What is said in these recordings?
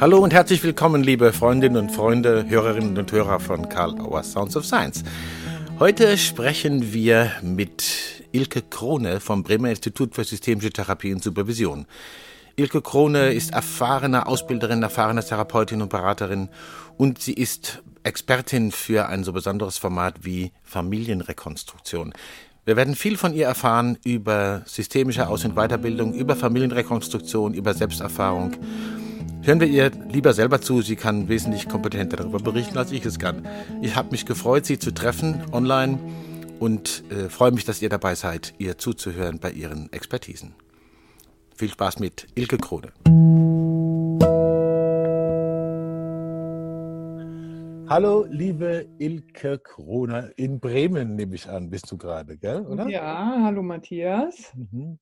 Hallo und herzlich willkommen, liebe Freundinnen und Freunde, Hörerinnen und Hörer von Karl Auer Sounds of Science. Heute sprechen wir mit Ilke Krone vom Bremer Institut für Systemische Therapie und Supervision. Ilke Krone ist erfahrene Ausbilderin, erfahrene Therapeutin und Beraterin und sie ist Expertin für ein so besonderes Format wie Familienrekonstruktion. Wir werden viel von ihr erfahren über systemische Aus- und Weiterbildung, über Familienrekonstruktion, über Selbsterfahrung. Hören wir ihr lieber selber zu, sie kann wesentlich kompetenter darüber berichten, als ich es kann. Ich habe mich gefreut, sie zu treffen online und äh, freue mich, dass ihr dabei seid, ihr zuzuhören bei ihren Expertisen. Viel Spaß mit Ilke Krone. Hallo, liebe Ilke Kroner. In Bremen nehme ich an, bist du gerade, gell? Oder? Ja, hallo Matthias. Mhm.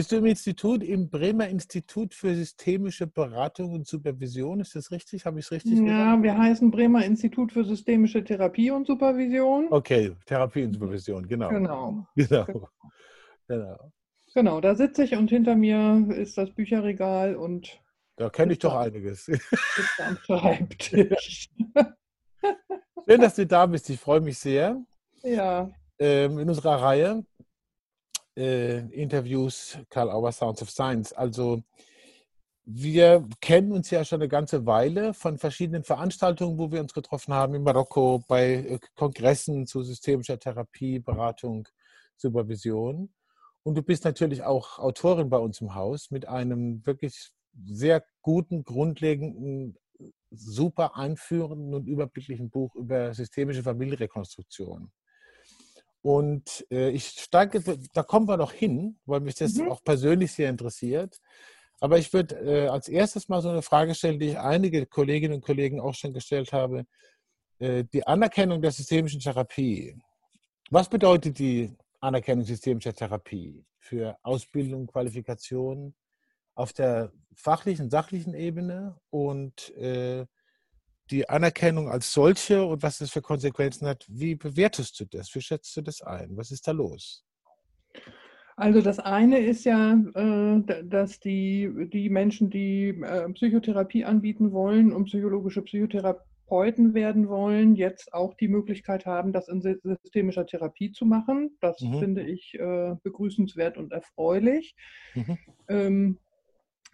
Bist du im Institut, im Bremer Institut für systemische Beratung und Supervision? Ist das richtig? Habe ich es richtig ja, gesagt? Ja, wir heißen Bremer Institut für systemische Therapie und Supervision. Okay, Therapie und Supervision, genau. Genau. Genau. Genau, genau. genau da sitze ich und hinter mir ist das Bücherregal und Da kenne ich doch einiges. sitze am Schreibtisch. Schön, dass du da bist. Ich freue mich sehr. ja, Ähm, in unserer Reihe äh, Interviews Karl Auer Sounds of Science. Also wir kennen uns ja schon eine ganze Weile von verschiedenen Veranstaltungen, wo wir uns getroffen haben in Marokko, bei äh, Kongressen zu systemischer Therapie, Beratung, Supervision. Und du bist natürlich auch Autorin bei uns im Haus mit einem wirklich sehr guten, grundlegenden, super einführenden und überblicklichen Buch über systemische Familienrekonstruktion. Und äh, ich steige, da kommen wir noch hin, weil mich das Mhm. auch persönlich sehr interessiert. Aber ich würde äh, als erstes mal so eine Frage stellen, die ich einige Kolleginnen und Kollegen auch schon gestellt habe. Äh, die Anerkennung der systemischen Therapie. Was bedeutet die Anerkennung systemischer Therapie für Ausbildung, Qualifikation auf der fachlichen, sachlichen Ebene und äh, die Anerkennung als solche und was das für Konsequenzen hat? Wie bewertest du das? Wie schätzt du das ein? Was ist da los? also das eine ist ja, äh, dass die, die Menschen, die äh, Psychotherapie anbieten wollen und psychologische Psychotherapeuten werden wollen, jetzt auch die Möglichkeit haben, das in sy- systemischer Therapie zu machen. Das Mhm. finde ich äh, begrüßenswert und erfreulich. Mhm.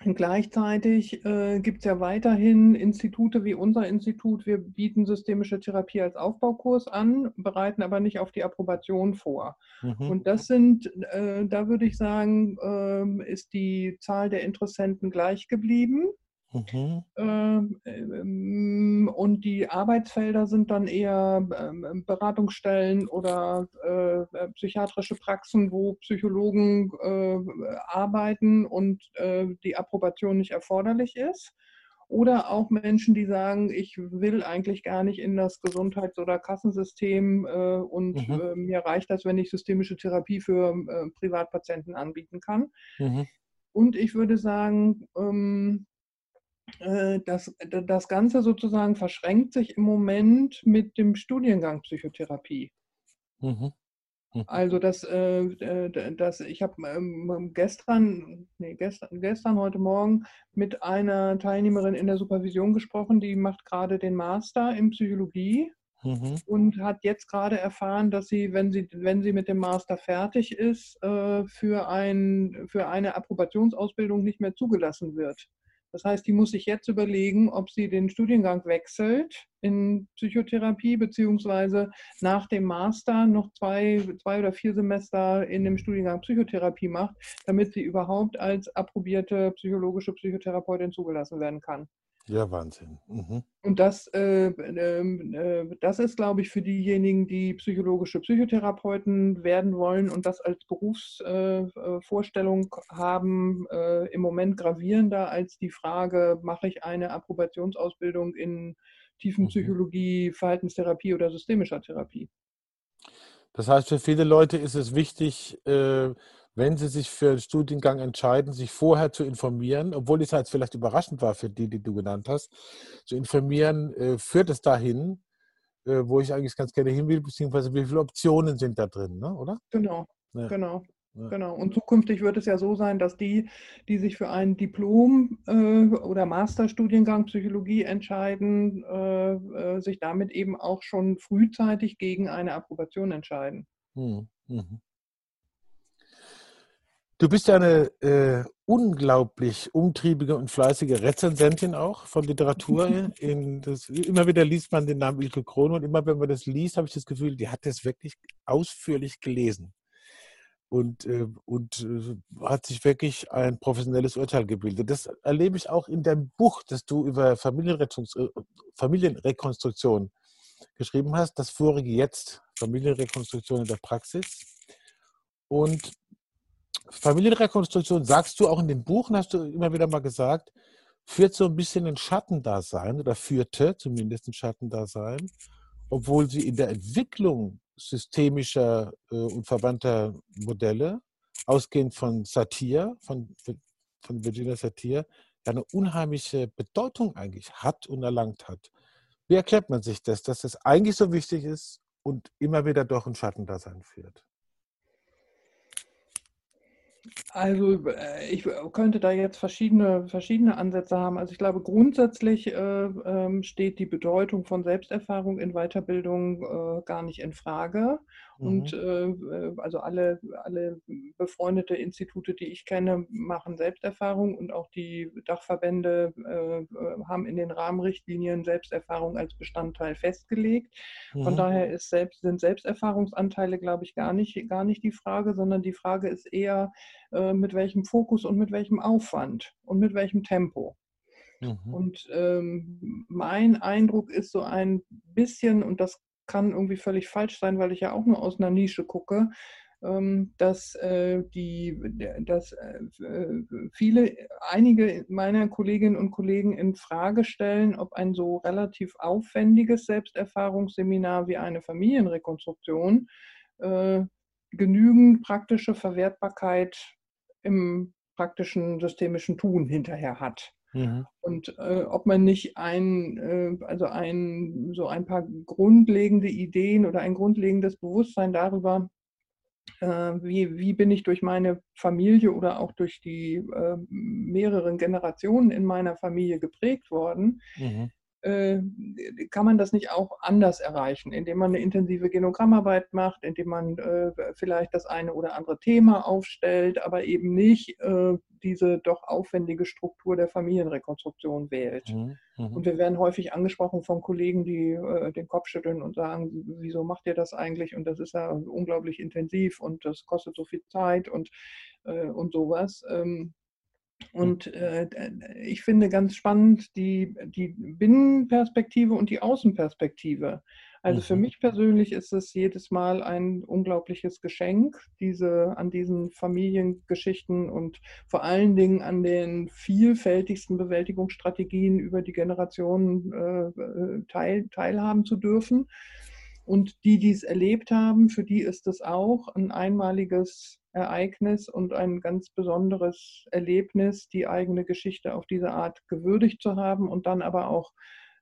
Und gleichzeitig äh, gibt es ja weiterhin Institute wie unser Institut. Wir bieten systemische Therapie als Aufbaukurs an, bereiten aber nicht auf die Approbation vor. Mhm. Und das sind, äh, da würde ich sagen, ähm, ist die Zahl der Interessenten gleich geblieben. Mhm. Ähm, ähm, Und die Arbeitsfelder sind dann eher ähm, Beratungsstellen oder äh, äh, psychiatrische Praxen, wo Psychologen äh, arbeiten und äh, die Approbation nicht erforderlich ist. Oder auch Menschen, die sagen, ich will eigentlich gar nicht in das Gesundheits- oder Kassensystem äh, und Mhm. äh, mir reicht das, wenn ich systemische Therapie für Privatpatienten anbieten kann. Mhm. Und ich würde sagen, ähm, äh, das, das Ganze sozusagen verschränkt sich im Moment mit dem Studiengang Psychotherapie. Mhm. Mhm. Also das, äh, äh, das ich habe ähm, gestern, nee, gestern, gestern, heute Morgen mit einer Teilnehmerin in der Supervision gesprochen, die macht gerade den Master in Psychologie Mhm. und hat jetzt gerade erfahren, dass sie, wenn sie, wenn sie mit dem Master fertig ist, äh, für, ein, für eine Approbationsausbildung nicht mehr zugelassen wird. Das heißt, die muss sich jetzt überlegen, ob sie den Studiengang wechselt in Psychotherapie, beziehungsweise nach dem Master noch zwei, zwei oder vier Semester in dem Studiengang Psychotherapie macht, damit sie überhaupt als approbierte psychologische Psychotherapeutin zugelassen werden kann. Ja, Wahnsinn. Mhm. Und das, äh, ähm, äh, das ist, glaube ich, für diejenigen, die psychologische Psychotherapeuten werden wollen und das als Berufsvorstellung haben, äh, im Moment gravierender als die Frage, mache ich eine Approbationsausbildung in Mhm. Tiefenpsychologie, Verhaltenstherapie oder systemischer Therapie. Das heißt, für viele Leute ist es wichtig, äh, wenn sie sich für einen Studiengang entscheiden, sich vorher zu informieren, obwohl es halt vielleicht überraschend war für die, die du genannt hast, zu informieren, äh, führt es dahin, äh, wo ich eigentlich ganz gerne hin will, beziehungsweise wie viele Optionen sind da drin, ne? oder? Genau, Ja. genau. Ja. Genau. Und zukünftig wird es ja so sein, dass die, die sich für einen Diplom- äh, oder Masterstudiengang Psychologie entscheiden, äh, äh, sich damit eben auch schon frühzeitig gegen eine Approbation entscheiden. Hm. Mhm. Du bist ja eine äh, unglaublich umtriebige und fleißige Rezensentin auch von Literatur. In das, immer wieder liest man den Namen Ilke Krone und immer wenn man das liest, habe ich das Gefühl, die hat das wirklich ausführlich gelesen und, äh, und äh, hat sich wirklich ein professionelles Urteil gebildet. Das erlebe ich auch in deinem Buch, das du über äh, Familienrekonstruktion geschrieben hast, das vorige jetzt, Familienrekonstruktion in der Praxis. Und Familienrekonstruktion, sagst du auch in den Buchen, hast du immer wieder mal gesagt, führt so ein bisschen ein Schattendasein oder führte zumindest ein Schattendasein, obwohl sie in der Entwicklung systemischer äh, und verwandter Modelle, ausgehend von Satir, von, von Virginia Satir, eine unheimliche Bedeutung eigentlich hat und erlangt hat. Wie erklärt man sich das, dass das eigentlich so wichtig ist und immer wieder doch ein Schattendasein führt? Also äh, ich könnte da jetzt verschiedene, verschiedene Ansätze haben. Also ich glaube, grundsätzlich äh, äh, steht die Bedeutung von Selbsterfahrung in Weiterbildung äh, gar nicht in Frage. Mhm. Und äh, äh, also alle, alle befreundete Institute, die ich kenne, machen Selbsterfahrung und auch die Dachverbände haben in den Rahmenrichtlinien Selbsterfahrung als Bestandteil festgelegt. Mhm. Von daher ist selbst, sind Selbsterfahrungsanteile, glaube ich, gar nicht, gar nicht die Frage, sondern die Frage ist eher, äh, mit welchem Fokus und mit welchem Aufwand und mit welchem Tempo. Mhm. Und ähm, mein Eindruck ist so ein bisschen, und das kann irgendwie völlig falsch sein, weil ich ja auch nur aus einer Nische gucke, ähm, dass, äh, die, dass äh, viele, einige meiner Kolleginnen und Kollegen in Frage stellen, ob ein so relativ aufwendiges Selbsterfahrungsseminar wie eine Familienrekonstruktion äh, genügend praktische Verwertbarkeit im praktischen systemischen Tun hinterher hat. Mhm. Und äh, ob man nicht ein, äh, also ein, so ein paar grundlegende Ideen oder ein grundlegendes Bewusstsein darüber, äh, wie, wie bin ich durch meine Familie oder auch durch die äh, mehreren Generationen in meiner Familie geprägt worden, mhm. Äh, kann man das nicht auch anders erreichen, indem man eine intensive Genogrammarbeit macht, indem man äh, vielleicht das eine oder andere Thema aufstellt, aber eben nicht äh, diese doch aufwendige Struktur der Familienrekonstruktion wählt. Mhm. Mhm. Und wir werden häufig angesprochen von Kollegen, die den Kopf schütteln und sagen, wieso macht ihr das eigentlich? Und das ist ja unglaublich intensiv und das kostet so viel Zeit und, und sowas. Und äh, ich finde ganz spannend die, die Binnenperspektive und die Außenperspektive. Also für mhm. mich persönlich ist es jedes Mal ein unglaubliches Geschenk, diese an diesen Familiengeschichten und vor allen Dingen an den vielfältigsten Bewältigungsstrategien über die Generationen äh, äh teil, teilhaben zu dürfen. Und die, die es erlebt haben, für die ist es auch ein einmaliges Ereignis und ein ganz besonderes Erlebnis, die eigene Geschichte auf diese Art gewürdigt zu haben und dann aber auch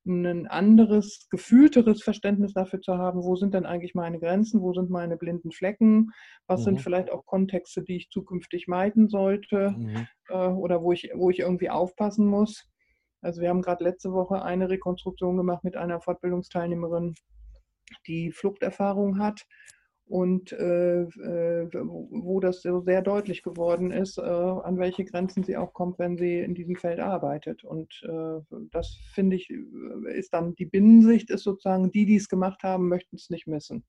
ein anderes, gefühlteres Verständnis dafür zu haben, wo sind denn eigentlich meine Grenzen, wo sind meine blinden Flecken, was mhm. sind vielleicht auch Kontexte, die ich zukünftig meiden sollte mhm. äh, oder wo ich, wo ich irgendwie aufpassen muss. Also wir haben gerade letzte Woche eine Rekonstruktion gemacht mit einer Fortbildungsteilnehmerin, die Fluchterfahrung hat und äh, äh, wo das so sehr deutlich geworden ist, äh, an welche Grenzen sie auch kommt, wenn sie in diesem Feld arbeitet. Und äh, das finde ich, äh, ist dann die Binnensicht, ist sozusagen, die, die es gemacht haben, möchten es nicht missen.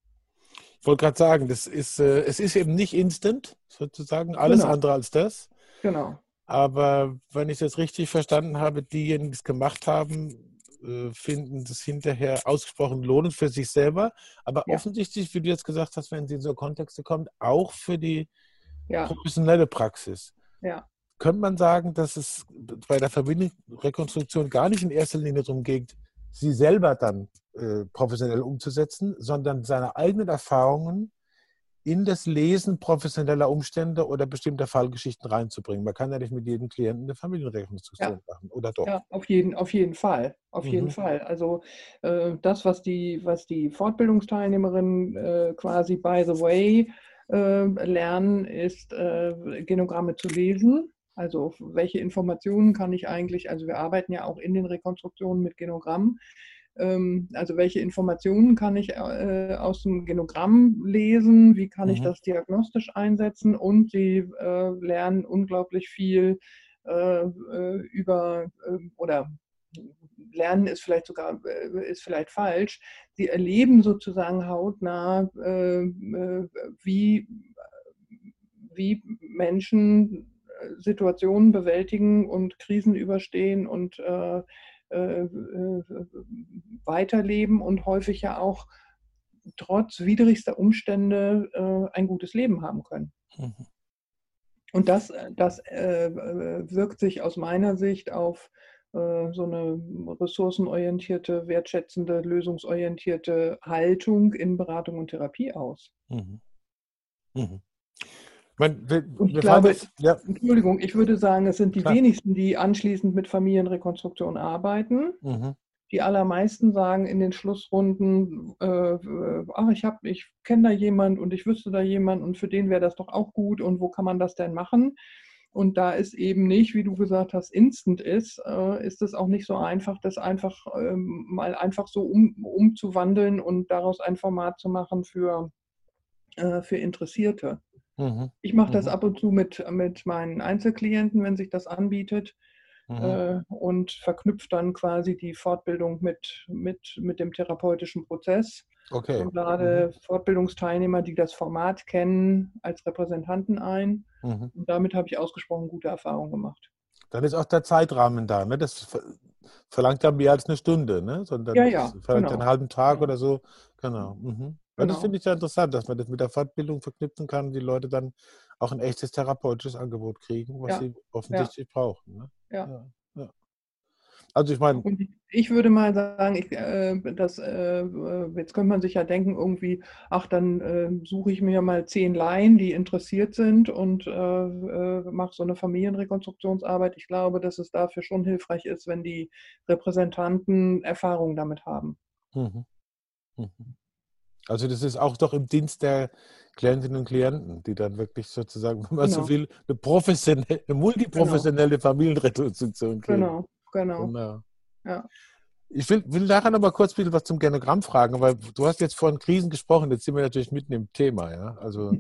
Ich wollte gerade sagen, das ist, äh, es ist eben nicht instant, sozusagen, alles genau. andere als das. Genau. Aber wenn ich das richtig verstanden habe, diejenigen, die es gemacht haben, finden das hinterher ausgesprochen lohnend für sich selber, aber ja. offensichtlich, wie du jetzt gesagt hast, wenn sie in so Kontexte kommt, auch für die ja. professionelle Praxis. Ja. Könnte man sagen, dass es bei der Verbindungsrekonstruktion gar nicht in erster Linie darum geht, sie selber dann äh, professionell umzusetzen, sondern seine eigenen Erfahrungen in das Lesen professioneller Umstände oder bestimmter Fallgeschichten reinzubringen. Man kann ja nicht mit jedem Klienten eine Familienrekonstruktion ja. machen, oder doch? Ja, auf jeden, auf jeden Fall. Auf mhm. jeden Fall. Also äh, das, was die, was die Fortbildungsteilnehmerin äh, quasi by the way äh, lernen, ist äh, Genogramme zu lesen. Also welche Informationen kann ich eigentlich, also wir arbeiten ja auch in den Rekonstruktionen mit Genogrammen, also welche Informationen kann ich äh, aus dem Genogramm lesen, wie kann mhm. ich das diagnostisch einsetzen und sie äh, lernen unglaublich viel äh, äh über ähm, oder lernen ist vielleicht sogar äh, ist vielleicht falsch. Sie erleben sozusagen hautnah, äh, wie, wie Menschen Situationen bewältigen und Krisen überstehen und äh, äh, weiterleben und häufig ja auch trotz widrigster Umstände äh, ein gutes Leben haben können. Mhm. Und das, das äh, wirkt sich aus meiner Sicht auf äh, so eine ressourcenorientierte, wertschätzende, lösungsorientierte Haltung in Beratung und Therapie aus. Mhm. Mhm. Man, wir, ich glaube, das, ja. Entschuldigung, ich würde sagen, es sind die Klar. wenigsten, die anschließend mit Familienrekonstruktion arbeiten. Mhm. Die allermeisten sagen in den Schlussrunden, äh, ach, ich, ich kenne da jemand und ich wüsste da jemand und für den wäre das doch auch gut und wo kann man das denn machen? Und da es eben nicht, wie du gesagt hast, instant ist, äh, ist es auch nicht so einfach, das einfach ähm, mal einfach so um, umzuwandeln und daraus ein Format zu machen für, äh, für Interessierte. Mhm. Ich mache das mhm. ab und zu mit, mit meinen Einzelklienten, wenn sich das anbietet. Mhm. Äh, und verknüpft dann quasi die Fortbildung mit, mit, mit dem therapeutischen Prozess. Okay. Und lade mhm. Fortbildungsteilnehmer, die das Format kennen, als Repräsentanten ein. Mhm. Und damit habe ich ausgesprochen gute Erfahrungen gemacht. Dann ist auch der Zeitrahmen da. Ne? Das verlangt ja mehr als eine Stunde, ne? sondern ja, ja, verlangt genau. einen halben Tag genau. oder so. Genau. Mhm. Genau. Das finde ich ja interessant, dass man das mit der Fortbildung verknüpfen kann, die Leute dann auch ein echtes therapeutisches Angebot kriegen, was ja. sie offensichtlich ja. brauchen. Ne? Ja. ja. Also ich meine. Ich würde mal sagen, ich, äh, das, äh, jetzt könnte man sich ja denken, irgendwie, ach, dann äh, suche ich mir mal zehn Laien, die interessiert sind und äh, äh, mache so eine Familienrekonstruktionsarbeit. Ich glaube, dass es dafür schon hilfreich ist, wenn die Repräsentanten Erfahrung damit haben. Mhm. Mhm. Also das ist auch doch im Dienst der Klientinnen und Klienten, die dann wirklich sozusagen, wenn man genau. so will, eine professionelle, eine multiprofessionelle genau. Familienrekonstruktion kriegen. Genau, genau. genau. Ja. Ich will, will nachher noch mal kurz ein bisschen was zum Genogramm fragen, weil du hast jetzt von Krisen gesprochen, jetzt sind wir natürlich mitten im Thema, ja. Also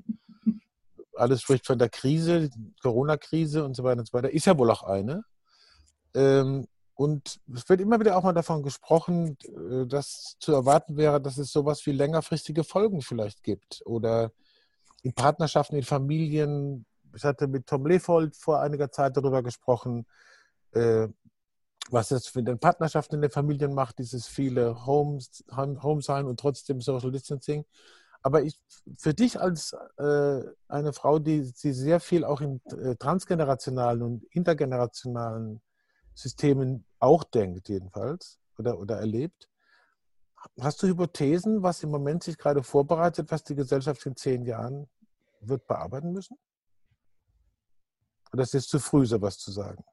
alles spricht von der Krise, Corona-Krise und so weiter und so weiter. Ist ja wohl auch eine. Ähm, und es wird immer wieder auch mal davon gesprochen, äh, dass zu erwarten wäre, dass es sowas wie längerfristige Folgen vielleicht gibt. Oder in Partnerschaften, in Familien. Ich hatte mit Tom Lefold vor einiger Zeit darüber gesprochen, äh, was das für den Partnerschaften in den Familien macht, dieses viele Homes, Home sein und trotzdem Social Distancing. Aber ich, für dich als äh, eine Frau, die, die sehr viel auch in transgenerationalen und intergenerationalen Systemen auch denkt, jedenfalls, oder, oder erlebt. Hast du Hypothesen, was im Moment sich gerade vorbereitet, was die Gesellschaft in zehn Jahren wird bearbeiten müssen? Oder ist es zu früh, sowas zu sagen?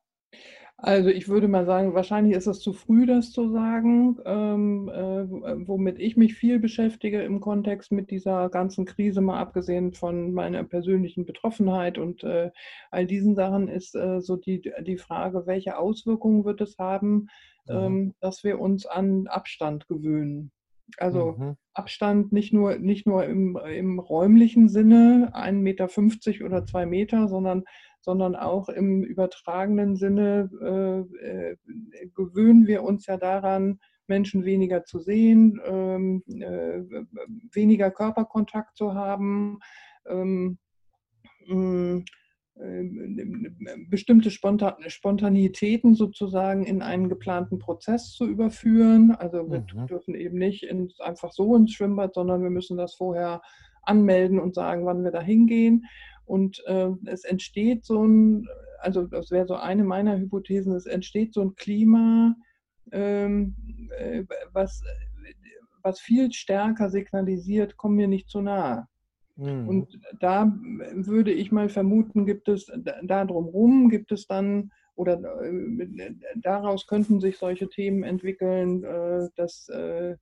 Also ich würde mal sagen, wahrscheinlich ist es zu früh, das zu sagen. Ähm, äh, womit ich mich viel beschäftige im Kontext mit dieser ganzen Krise, mal abgesehen von meiner persönlichen Betroffenheit und äh, all diesen Sachen, ist äh, so die, die Frage, welche Auswirkungen wird es haben, mhm. ähm, dass wir uns an Abstand gewöhnen. Also mhm. Abstand nicht nur, nicht nur im, im räumlichen Sinne, 1,50 Meter oder zwei Meter, sondern sondern auch im übertragenen Sinne äh, äh, gewöhnen wir uns ja daran, Menschen weniger zu sehen, ähm, äh, weniger Körperkontakt zu haben. Ähm, äh, bestimmte Spontanitäten sozusagen in einen geplanten Prozess zu überführen. Also wir mhm. dürfen eben nicht ins, einfach so ins Schwimmbad, sondern wir müssen das vorher anmelden und sagen, wann wir da hingehen. Und äh, es entsteht so ein, also das wäre so eine meiner Hypothesen, es entsteht so ein Klima, ähm, äh, was, was viel stärker signalisiert, komm mir nicht zu nahe. Mhm. Und da würde ich mal vermuten, gibt es da drumherum, gibt es dann oder äh, daraus könnten sich solche Themen entwickeln, äh, dass äh,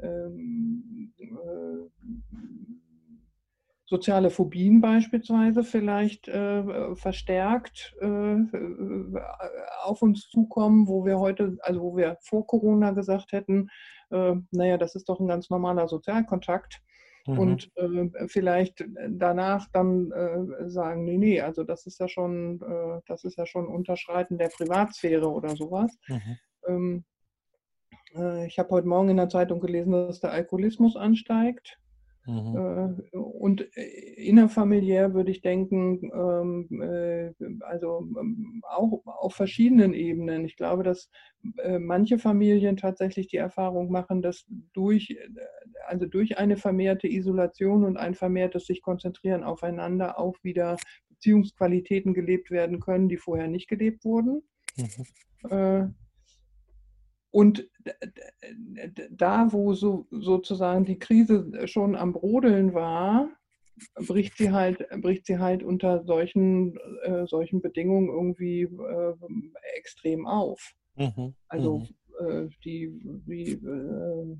ähm, äh, soziale Phobien beispielsweise vielleicht äh, verstärkt äh, auf uns zukommen, wo wir heute, also wo wir vor Corona gesagt hätten, äh, naja, das ist doch ein ganz normaler Sozialkontakt. Mhm. Und äh, vielleicht danach dann äh, sagen, nee, nee, also das ist ja schon, äh, das ist ja schon Unterschreiten der Privatsphäre oder sowas. Mhm. Ähm, ich habe heute Morgen in der Zeitung gelesen, dass der Alkoholismus ansteigt. Mhm. Äh, und äh, innerfamiliär würde ich denken, ähm, äh, also ähm, auch auf verschiedenen Ebenen. Ich glaube, dass manche Familien tatsächlich die Erfahrung machen, dass durch, also durch eine vermehrte Isolation und ein vermehrtes sich konzentrieren aufeinander auch wieder Beziehungsqualitäten gelebt werden können, die vorher nicht gelebt wurden. Mhm. Und da, wo so, sozusagen die Krise schon am Brodeln war, bricht sie halt, bricht sie halt unter solchen, äh, solchen Bedingungen irgendwie äh, extrem auf. Mhm. Also mhm. Äh, die, die, äh,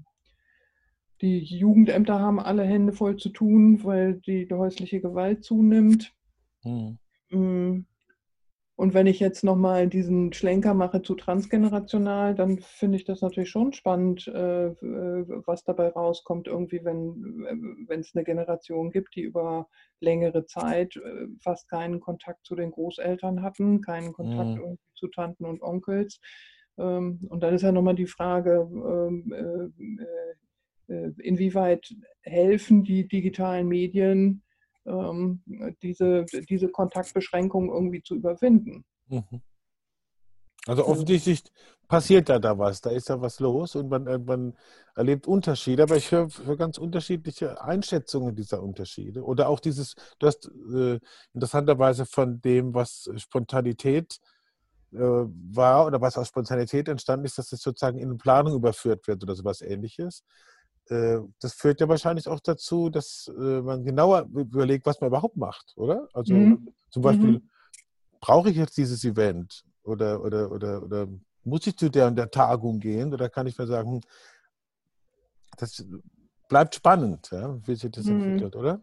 die Jugendämter haben alle Hände voll zu tun, weil die, die häusliche Gewalt zunimmt. Mhm. Und wenn ich jetzt nochmal diesen Schlenker mache zu transgenerational, dann finde ich das natürlich schon spannend, äh, was dabei rauskommt, irgendwie, wenn äh, es eine Generation gibt, die über längere Zeit äh, fast keinen Kontakt zu den Großeltern hatten, keinen Kontakt mhm. zu Tanten und Onkels. Ähm, und dann ist ja nochmal die Frage, ähm, äh, äh, inwieweit helfen die digitalen Medien, ähm, diese, diese Kontaktbeschränkungen irgendwie zu überwinden. Mhm. Also offensichtlich passiert da da was, da ist da was los und man, äh, man erlebt Unterschiede, aber ich höre, höre ganz unterschiedliche Einschätzungen dieser Unterschiede oder auch dieses, du hast äh, interessanterweise von dem, was Spontanität äh, war oder was aus Spontanität entstanden ist, dass es sozusagen in eine Planung überführt wird oder sowas ähnliches. Äh, das führt ja wahrscheinlich auch dazu, dass äh, man genauer überlegt, was man überhaupt macht, oder? Also mhm. zum Beispiel, mhm. brauche ich jetzt dieses Event oder, oder, oder, oder muss ich zu der und der Tagung gehen oder kann ich mir sagen, hm, das bleibt spannend, ja, wie sich das mhm. entwickelt, oder?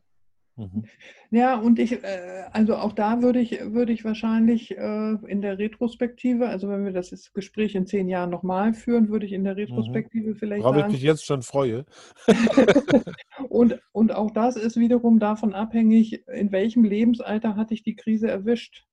Mhm. Ja, und ich, äh, also auch da würde ich, würde ich wahrscheinlich äh, in der Retrospektive, also wenn wir das Gespräch in zehn Jahren nochmal führen, würde ich in der mhm. Retrospektive mhm. vielleicht Worauf sagen. ich mich jetzt schon freue. und, und auch das ist wiederum davon abhängig, in welchem Lebensalter hatte ich die Krise erwischt.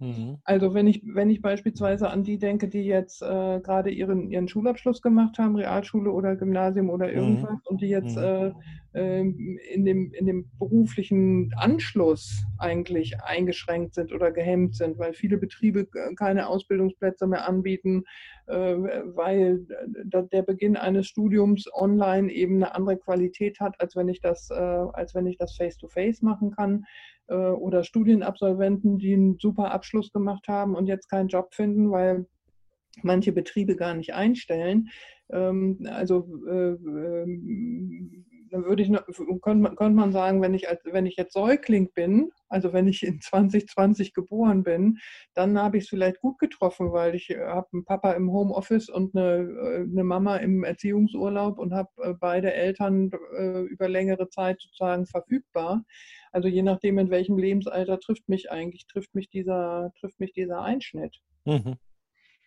Mhm. Also wenn ich, wenn ich beispielsweise an die denke, die jetzt äh, gerade ihren, ihren Schulabschluss gemacht haben, Realschule oder Gymnasium oder mhm. irgendwas, mhm. und die jetzt mhm. äh, ähm, in, dem, in dem beruflichen Anschluss eigentlich eingeschränkt sind oder gehemmt sind, weil viele Betriebe keine Ausbildungsplätze mehr anbieten, äh, weil der Beginn eines Studiums online eben eine andere Qualität hat, als wenn ich das, äh, als wenn ich das face-to-face -face machen kann äh, oder Studienabsolventen, die einen super Abschluss gemacht haben und jetzt keinen Job finden, weil manche Betriebe gar nicht einstellen. Ähm, also äh, ähm, dann würde ich, könnte man, könnte man sagen, wenn ich, als, wenn ich jetzt Säugling bin, also wenn ich in 2020 geboren bin, dann habe ich es vielleicht gut getroffen, weil ich äh, habe einen Papa im Homeoffice und eine, eine Mama im Erziehungsurlaub und habe beide Eltern über längere Zeit sozusagen verfügbar. Also je nachdem, in welchem Lebensalter trifft mich eigentlich, trifft mich dieser, trifft mich dieser Einschnitt. Mhm.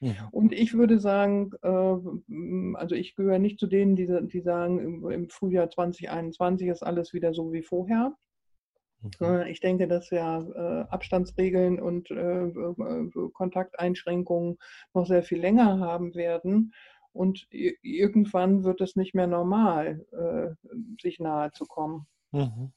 Mhm. Und ich würde sagen, äh, also ich gehöre nicht zu denen, die, die sagen, im Frühjahr 2021 ist alles wieder so wie vorher. Mhm. Äh, ich denke, dass wir äh, Abstandsregeln und Kontakteinschränkungen noch sehr viel länger haben werden. Und irgendwann wird es nicht mehr normal, sich nahe zu kommen. Mhm.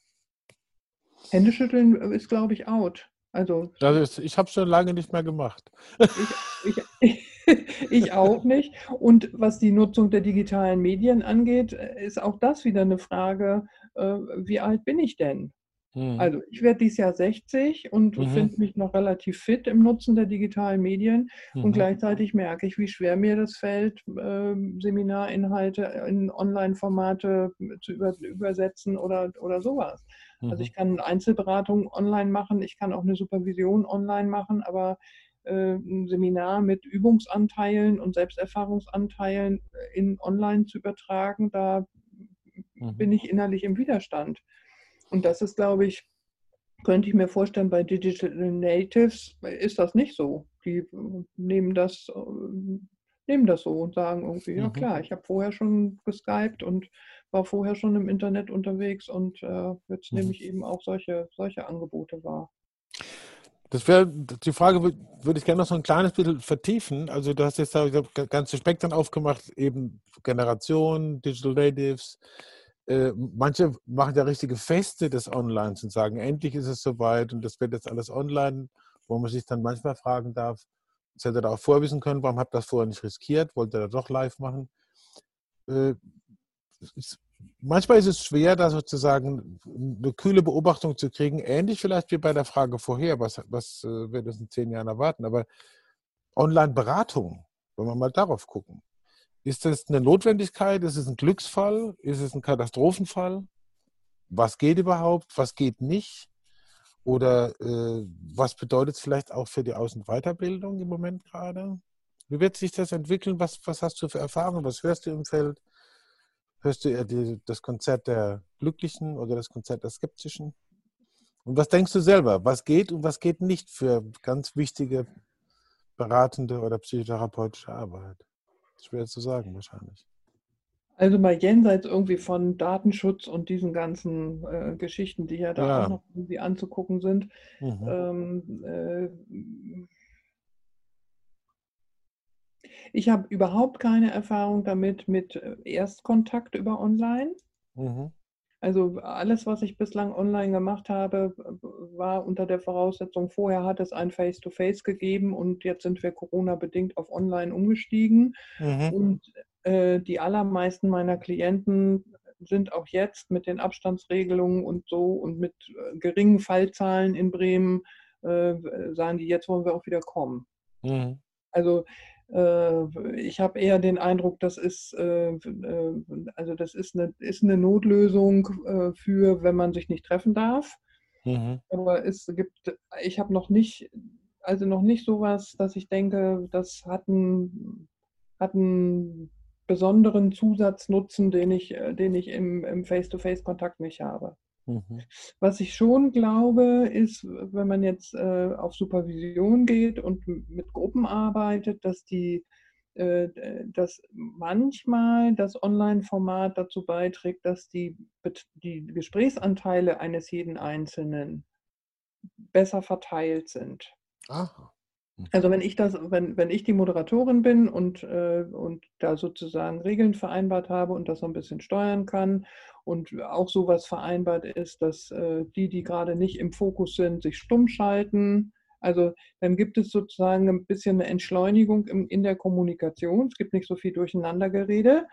Händeschütteln ist, glaube ich, out. Also, ist, ich habe es schon lange nicht mehr gemacht. Ich, ich, ich, auch nicht. Und was die Nutzung der digitalen Medien angeht, ist auch das wieder eine Frage, äh, wie alt bin ich denn? Hm. Also ich werde dieses Jahr 60 und mhm. finde mich noch relativ fit im Nutzen der digitalen Medien mhm. und gleichzeitig merke ich, wie schwer mir das fällt, äh, Seminarinhalte in Online-Formate zu über, übersetzen oder, oder sowas. Mhm. Also ich kann Einzelberatung online machen, ich kann auch eine Supervision online machen, aber äh, ein Seminar mit Übungsanteilen und Selbsterfahrungsanteilen in online zu übertragen, da bin mhm. ich innerlich im Widerstand. Und das ist, glaube ich, könnte ich mir vorstellen, bei Digital Natives ist das nicht so. Die nehmen das, nehmen das so und sagen irgendwie, mhm. ja klar, ich habe vorher schon geskypt und war vorher schon im Internet unterwegs und äh, jetzt mhm. nehme ich eben auch solche, solche Angebote wahr. Das wäre die Frage, würde ich gerne noch so ein kleines bisschen vertiefen. Also du hast jetzt da ganze Spektren aufgemacht, eben Generation, Digital Natives, äh, manche machen ja richtige Feste des Onlines und sagen, endlich ist es soweit und das wird jetzt alles online, wo man sich dann manchmal fragen darf, das hätte er auch vorwissen können, warum habt ihr das vorher nicht riskiert, wollt ihr das doch live machen? Äh, ist, manchmal ist es schwer, da sozusagen eine kühle Beobachtung zu kriegen, ähnlich vielleicht wie bei der Frage vorher, was, was äh, wird uns in zehn Jahren erwarten, aber Online-Beratung, wenn wir mal darauf gucken, ist das eine Notwendigkeit? Ist es ein Glücksfall? Ist es ein Katastrophenfall? Was geht überhaupt? Was geht nicht? Oder äh, was bedeutet es vielleicht auch für die Aus- und Weiterbildung im Moment gerade? Wie wird sich das entwickeln? Was, was hast du für Erfahrungen? Was hörst du im Feld? Hörst du eher die, das Konzert der Glücklichen oder das Konzert der Skeptischen? Und was denkst du selber? Was geht und was geht nicht für ganz wichtige beratende oder psychotherapeutische Arbeit? Schwer zu sagen wahrscheinlich. Also mal jenseits irgendwie von Datenschutz und diesen ganzen äh, Geschichten, die ja da ja. auch noch irgendwie anzugucken sind. Mhm. Ähm, äh, ich habe überhaupt keine Erfahrung damit mit äh, Erstkontakt über Online. Mhm. Also alles, was ich bislang online gemacht habe, war unter der Voraussetzung, vorher hat es ein Face-to-Face -face gegeben und jetzt sind wir Corona-bedingt auf Online umgestiegen. Mhm. Und äh, die allermeisten meiner Klienten sind auch jetzt mit den Abstandsregelungen und so und mit äh, geringen Fallzahlen in Bremen, äh, sagen die, jetzt wollen wir auch wieder kommen. Mhm. Also ich habe eher den Eindruck, das ist, äh, äh, also das ist eine, ist eine Notlösung für, wenn man sich nicht treffen darf. Mhm. Aber es gibt, ich habe noch nicht, also noch nicht sowas, dass ich denke, das hat einen, hat einen besonderen Zusatznutzen, den ich, den ich im, im Face-to-Face-Kontakt nicht habe. Mhm. Was ich schon glaube, ist, wenn man jetzt äh, auf Supervision geht und mit Gruppen arbeitet, dass die äh, dass manchmal das Online-Format dazu beiträgt, dass die, die Gesprächsanteile eines jeden Einzelnen besser verteilt sind. Aha. Also wenn ich das, wenn, wenn ich die Moderatorin bin und, äh, und da sozusagen Regeln vereinbart habe und das so ein bisschen steuern kann und auch sowas vereinbart ist, dass äh, die, die gerade nicht im Fokus sind, sich stumm schalten. Also dann gibt es sozusagen ein bisschen eine Entschleunigung im, in der Kommunikation. Es gibt nicht so viel Durcheinandergerede.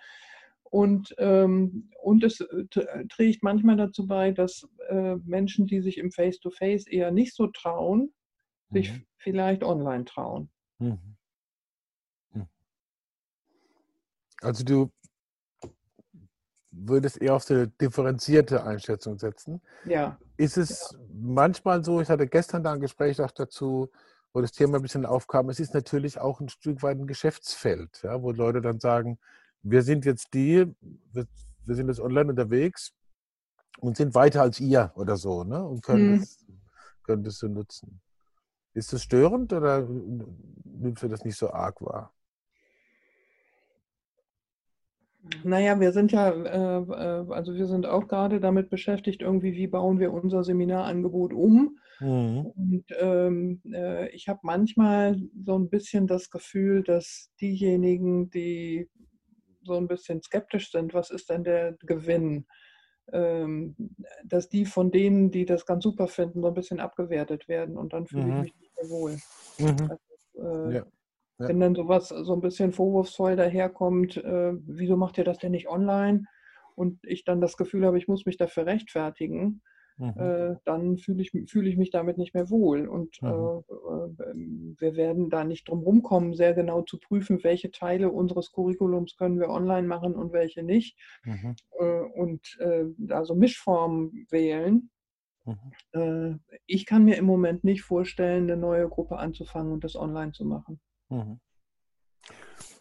Und, ähm, und es äh, trägt manchmal dazu bei, dass äh, Menschen, die sich im Face-to-Face -face eher nicht so trauen, sich mhm. vielleicht online trauen. Mhm. mhm. Also du würdest eher auf eine differenzierte Einschätzung setzen. Ja. Ist es ja. manchmal so, ich hatte gestern da ein Gespräch auch dazu, wo das Thema ein bisschen aufkam, es ist natürlich auch ein Stück weit ein Geschäftsfeld, ja, wo Leute dann sagen, wir sind jetzt die, wir, wir sind jetzt online unterwegs und sind weiter als ihr oder so, ne? Und können, mhm. das, können das so nutzen. Ist das störend oder nimmst du das nicht so arg wahr? Naja, wir sind ja, äh, äh, also wir sind auch gerade damit beschäftigt, irgendwie, wie bauen wir unser Seminarangebot um. Mhm. Und ähm, äh, ich habe manchmal so ein bisschen das Gefühl, dass diejenigen, die so ein bisschen skeptisch sind, was ist denn der Gewinn? Ähm, dass die von denen, die das ganz super finden, so ein bisschen abgewertet werden und dann fühle mhm. ich mich nicht mehr wohl. Mhm. Also, äh, ja. Ja. Wenn dann sowas so ein bisschen vorwurfsvoll daherkommt, äh, wieso macht ihr das denn nicht online? Und ich dann das Gefühl habe, ich muss mich dafür rechtfertigen, Mhm. Äh, dann fühle ich, fühl ich mich damit nicht mehr wohl. Und mhm. äh, wir werden da nicht drum rumkommen, sehr genau zu prüfen, welche Teile unseres Curriculums können wir online machen und welche nicht. Mhm. Äh, und äh, da so Mischformen wählen. Mhm. Äh, ich kann mir im Moment nicht vorstellen, eine neue Gruppe anzufangen und das online zu machen.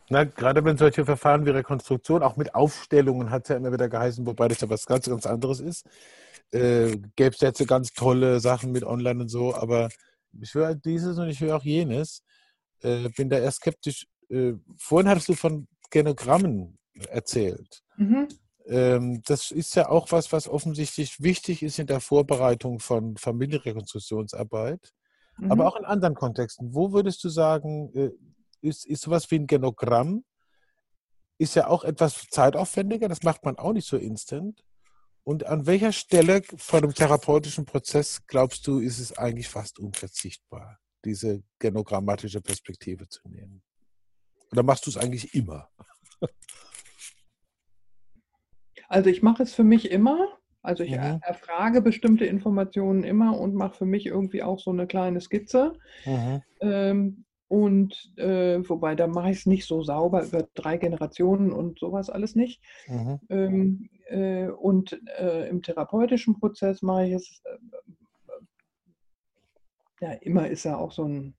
Na, gerade wenn solche Verfahren wie Rekonstruktion, auch mit Aufstellungen, hat es ja immer wieder geheißen, wobei das ja was ganz, ganz anderes ist. Äh, Gäbe es jetzt ganz tolle Sachen mit online und so, aber ich höre dieses und ich höre auch jenes. Äh, bin da eher skeptisch. Äh, vorhin hattest du von Genogrammen erzählt. Mhm. Ähm, das ist ja auch was, was offensichtlich wichtig ist in der Vorbereitung von Familienrekonstruktionsarbeit, mhm. aber auch in anderen Kontexten. Wo würdest du sagen, äh, ist, ist sowas wie ein Genogramm, ist ja auch etwas zeitaufwendiger, das macht man auch nicht so instant. Und an welcher Stelle von einem therapeutischen Prozess glaubst du, ist es eigentlich fast unverzichtbar, diese genogrammatische Perspektive zu nehmen? Oder machst du es eigentlich immer? Also ich mache es für mich immer. Also ich mhm. erfrage bestimmte Informationen immer und mache für mich irgendwie auch so eine kleine Skizze. Mhm. Ähm, und äh, wobei, da mache ich es nicht so sauber über drei Generationen und sowas alles nicht. Mhm. Ähm, äh, und äh, im therapeutischen Prozess mache ich es, äh, ja, immer ist ja auch so ein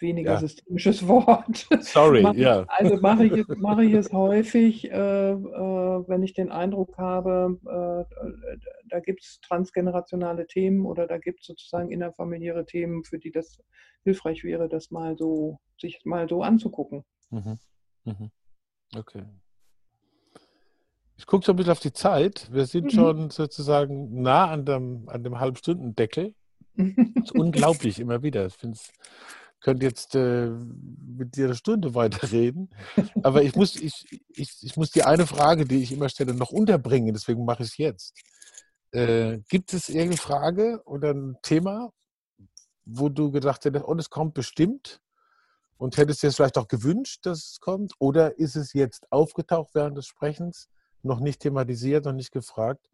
weniger ja. systemisches Wort. Sorry, ja. Also mache ich, es, mache ich es häufig, äh, äh, wenn ich den Eindruck habe, äh, da gibt es transgenerationale Themen oder da gibt es sozusagen innerfamiliäre Themen, für die das hilfreich wäre, das mal so, sich mal so anzugucken. Mhm. Mhm. Okay. Ich gucke so ein bisschen auf die Zeit. Wir sind mhm. schon sozusagen nah an dem, an dem Halbstundendeckel. Das ist unglaublich, immer wieder. Ich finde es könnte jetzt äh, mit dir eine Stunde weiterreden. Aber ich muss, ich, ich, ich muss die eine Frage, die ich immer stelle, noch unterbringen. Deswegen mache ich es jetzt. Äh, gibt es irgendeine Frage oder ein Thema, wo du gedacht hättest, oh, es kommt bestimmt und hättest dir es vielleicht auch gewünscht, dass es kommt? Oder ist es jetzt aufgetaucht während des Sprechens, noch nicht thematisiert, noch nicht gefragt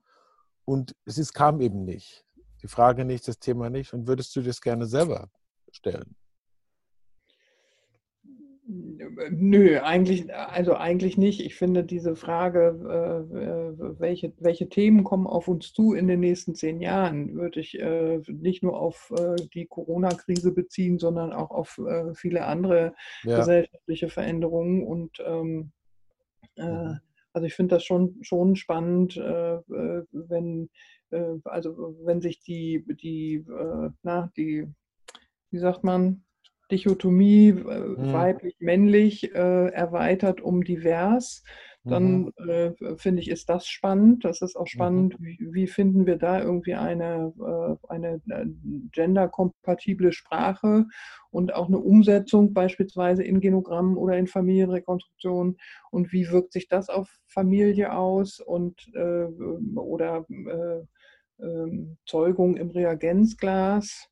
und es ist, kam eben nicht? Die Frage nicht, das Thema nicht und würdest du das gerne selber stellen? Nö, eigentlich, also eigentlich nicht. Ich finde diese Frage, äh, äh, welche, welche Themen kommen auf uns zu in den nächsten zehn Jahren, würde ich äh, nicht nur auf die Corona-Krise beziehen, sondern auch auf viele andere ja. gesellschaftliche Veränderungen. Und ähm, mhm. also ich finde das schon, schon spannend, wenn, also wenn sich die, die, na, die, wie sagt man, Dichotomie äh, mhm. weiblich-männlich äh, erweitert um divers, dann mhm. äh, finde ich, ist das spannend. Das ist auch spannend, mhm. wie, wie, finden wir da irgendwie eine, äh, eine äh, genderkompatible Sprache und auch eine Umsetzung beispielsweise in Genogrammen oder in Familienrekonstruktion und wie wirkt sich das auf Familie aus und äh, oder ähm, Zeugung im Reagenzglas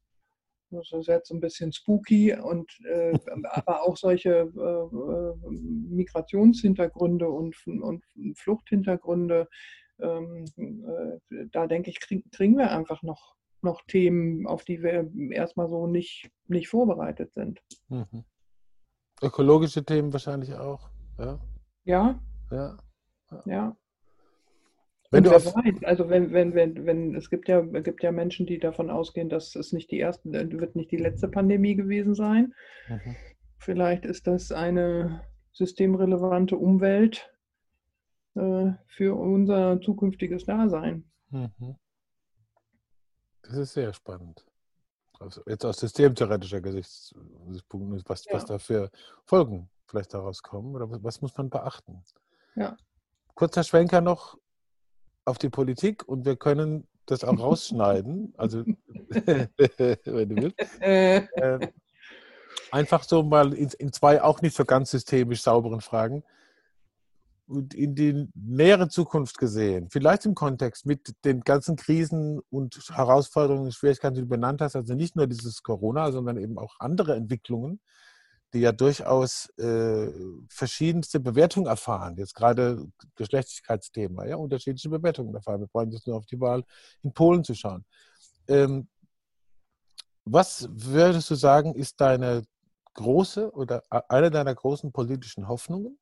das ist jetzt ein bisschen spooky und äh, aber auch solche äh, äh Migrationshintergründe und, und Fluchthintergründe, ähm, äh, da denke ich, krieg, kriegen wir einfach noch, noch Themen, auf die wir erstmal so nicht, nicht vorbereitet sind. Mhm. Ökologische Themen wahrscheinlich auch. Ja. Ja. ja. ja. Wenn wer weiß, also wenn, wenn, wenn, wenn, es gibt ja, gibt ja Menschen, die davon ausgehen, dass es nicht die erste, äh, wird nicht die letzte Pandemie gewesen sein. Mhm. Vielleicht ist das eine systemrelevante Umwelt äh, für unser zukünftiges Dasein. Mhm. Das ist sehr spannend. Also jetzt aus systemtheoretischer Gesichtspunkt, was, ja. was da für Folgen vielleicht daraus kommen oder was, was muss man beachten? Ja. Kurzer Schwenker noch auf die Politik und wir können das auch rausschneiden. Also, wenn du willst. Äh, einfach so mal in, in, zwei auch nicht so ganz systemisch sauberen Fragen. Und in die nähere Zukunft gesehen, vielleicht im Kontext mit den ganzen Krisen und Herausforderungen und Schwierigkeiten, die du benannt hast, also nicht nur dieses Corona, sondern eben auch andere Entwicklungen, die ja durchaus äh, verschiedenste Bewertungen erfahren. Jetzt gerade Geschlechtlichkeitsthema, ja, unterschiedliche Bewertungen erfahren. Wir brauchen jetzt nur auf die Wahl in Polen zu schauen. Ähm, was würdest du sagen, ist deine große oder eine deiner großen politischen Hoffnungen?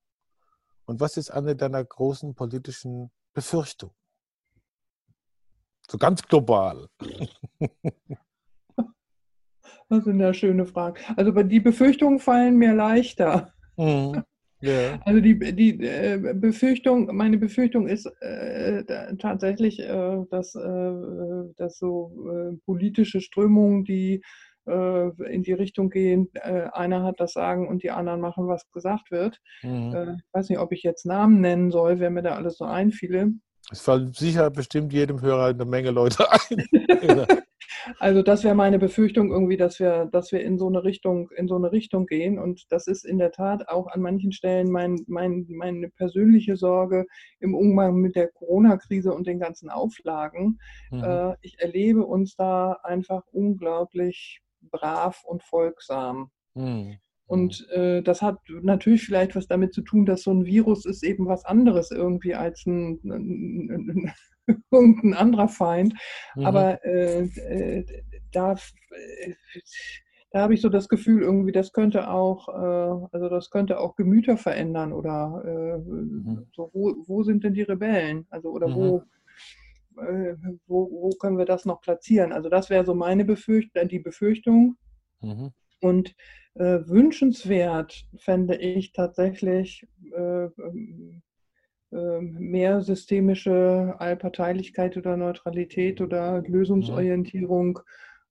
Und was ist eine deiner großen politischen Befürchtungen? So ganz global. Das sind ja schöne Fragen. Also die Befürchtungen fallen mir leichter. Mhm. Ja. Also die, die äh, Befürchtung, meine Befürchtung ist äh, tatsächlich, äh, dass, äh, dass so äh, politische Strömungen, die äh, in die Richtung gehen, einer hat das Sagen und die anderen machen, was gesagt wird. Mhm. ich weiß nicht, ob ich jetzt Namen nennen soll, wer mir da alles so einfiele. Es fallen sicher bestimmt jedem Hörer eine Menge Leute ein. Also das wäre meine Befürchtung irgendwie, dass wir, dass wir in so eine Richtung, in so eine Richtung gehen. Und das ist in der Tat auch an manchen Stellen mein, mein, meine persönliche Sorge im Umgang mit der Corona-Krise und den ganzen Auflagen. Mhm. Äh, ich erlebe uns da einfach unglaublich brav und folgsam. Mhm. Und äh, das hat natürlich vielleicht was damit zu tun, dass so ein Virus ist eben was anderes irgendwie als ein, ein, irgendein anderer Feind. Mhm. Aber äh, äh, da, äh, da habe ich so das Gefühl, irgendwie, das könnte auch, äh, also das könnte auch Gemüter verändern oder äh, mhm. so, wo, wo sind denn die Rebellen? Also oder mhm. wo, äh, wo, wo können wir das noch platzieren? Also das wäre so meine Befürchtung, die Befürchtung. Mhm. Und äh, wünschenswert fände ich tatsächlich äh, ähm, mehr systemische Allparteilichkeit oder Neutralität oder Lösungsorientierung,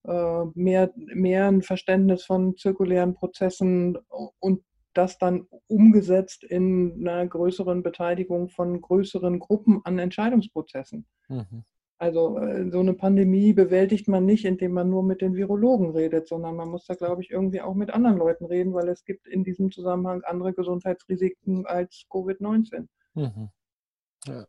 äh, mehr, mehr ein Verständnis von zirkulären Prozessen und das dann umgesetzt in einer größeren Beteiligung von größeren Gruppen an Entscheidungsprozessen. Mhm. Also äh, so eine Pandemie bewältigt man nicht, indem man nur mit den Virologen redet, sondern man muss da, glaube ich, irgendwie auch mit anderen Leuten reden, weil es gibt in diesem Zusammenhang andere Gesundheitsrisiken als Covid-19. Mhm. Ja.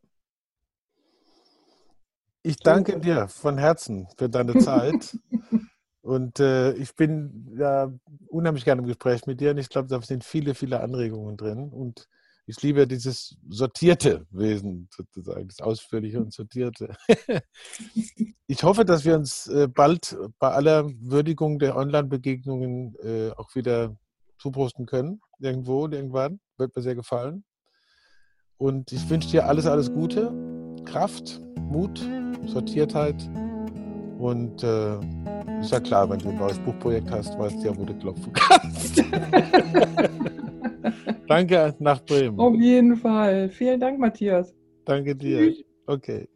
Ich danke dir von Herzen für deine Zeit. und äh, ich bin ja unheimlich gerne im Gespräch mit dir und ich glaube, da sind viele, viele Anregungen drin. Und ich liebe dieses sortierte Wesen sozusagen, das ausführliche und sortierte. ich hoffe, dass wir uns äh, bald bei aller Würdigung der Online-Begegnungen äh, auch wieder zuprosten können. Irgendwo, irgendwann. Wird mir sehr gefallen. Und ich wünsche dir alles, alles Gute, Kraft, Mut, Sortiertheit. Und äh, ist ja klar, wenn du ein neues Buchprojekt hast, weißt du ja, wo du klopfen kannst. Danke nach Bremen. Auf jeden Fall. Vielen Dank, Matthias. Danke dir. Okay.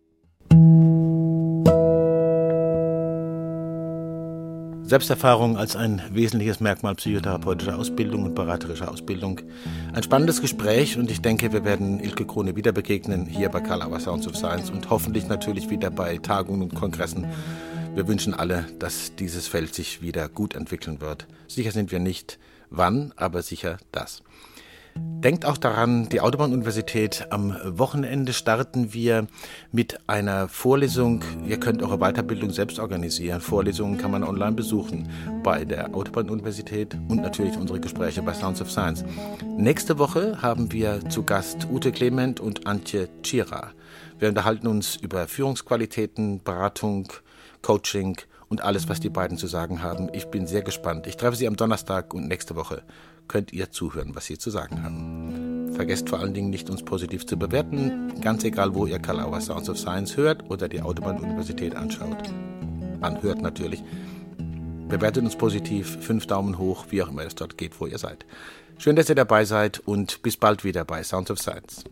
Selbsterfahrung als ein wesentliches Merkmal psychotherapeutischer Ausbildung und beraterischer Ausbildung. Ein spannendes Gespräch und ich denke, wir werden Ilke Krone wieder begegnen hier bei Karl Auer Sounds of Science und hoffentlich natürlich wieder bei Tagungen und Kongressen. Wir wünschen alle, dass dieses Feld sich wieder gut entwickeln wird. Sicher sind wir nicht wann, aber sicher das. Denkt auch daran, die Autobahn-Universität, am Wochenende starten wir mit einer Vorlesung. Ihr könnt eure Weiterbildung selbst organisieren. Vorlesungen kann man online besuchen bei der Autobahn-Universität und natürlich unsere Gespräche bei Sounds of Science. Nächste Woche haben wir zu Gast Ute Clement und Antje Tschira. Wir unterhalten uns über Führungsqualitäten, Beratung, Coaching und alles, was die beiden zu sagen haben. Ich bin sehr gespannt. Ich treffe sie am Donnerstag und nächste Woche könnt ihr zuhören, was sie zu sagen haben. Vergesst vor allen Dingen nicht, uns positiv zu bewerten, ganz egal, wo ihr Kalauer Sounds of Science hört oder die Autobahn-Universität anschaut. Anhört natürlich. Bewertet uns positiv, fünf Daumen hoch, wie auch immer es dort geht, wo ihr seid. Schön, dass ihr dabei seid und bis bald wieder bei Sounds of Science.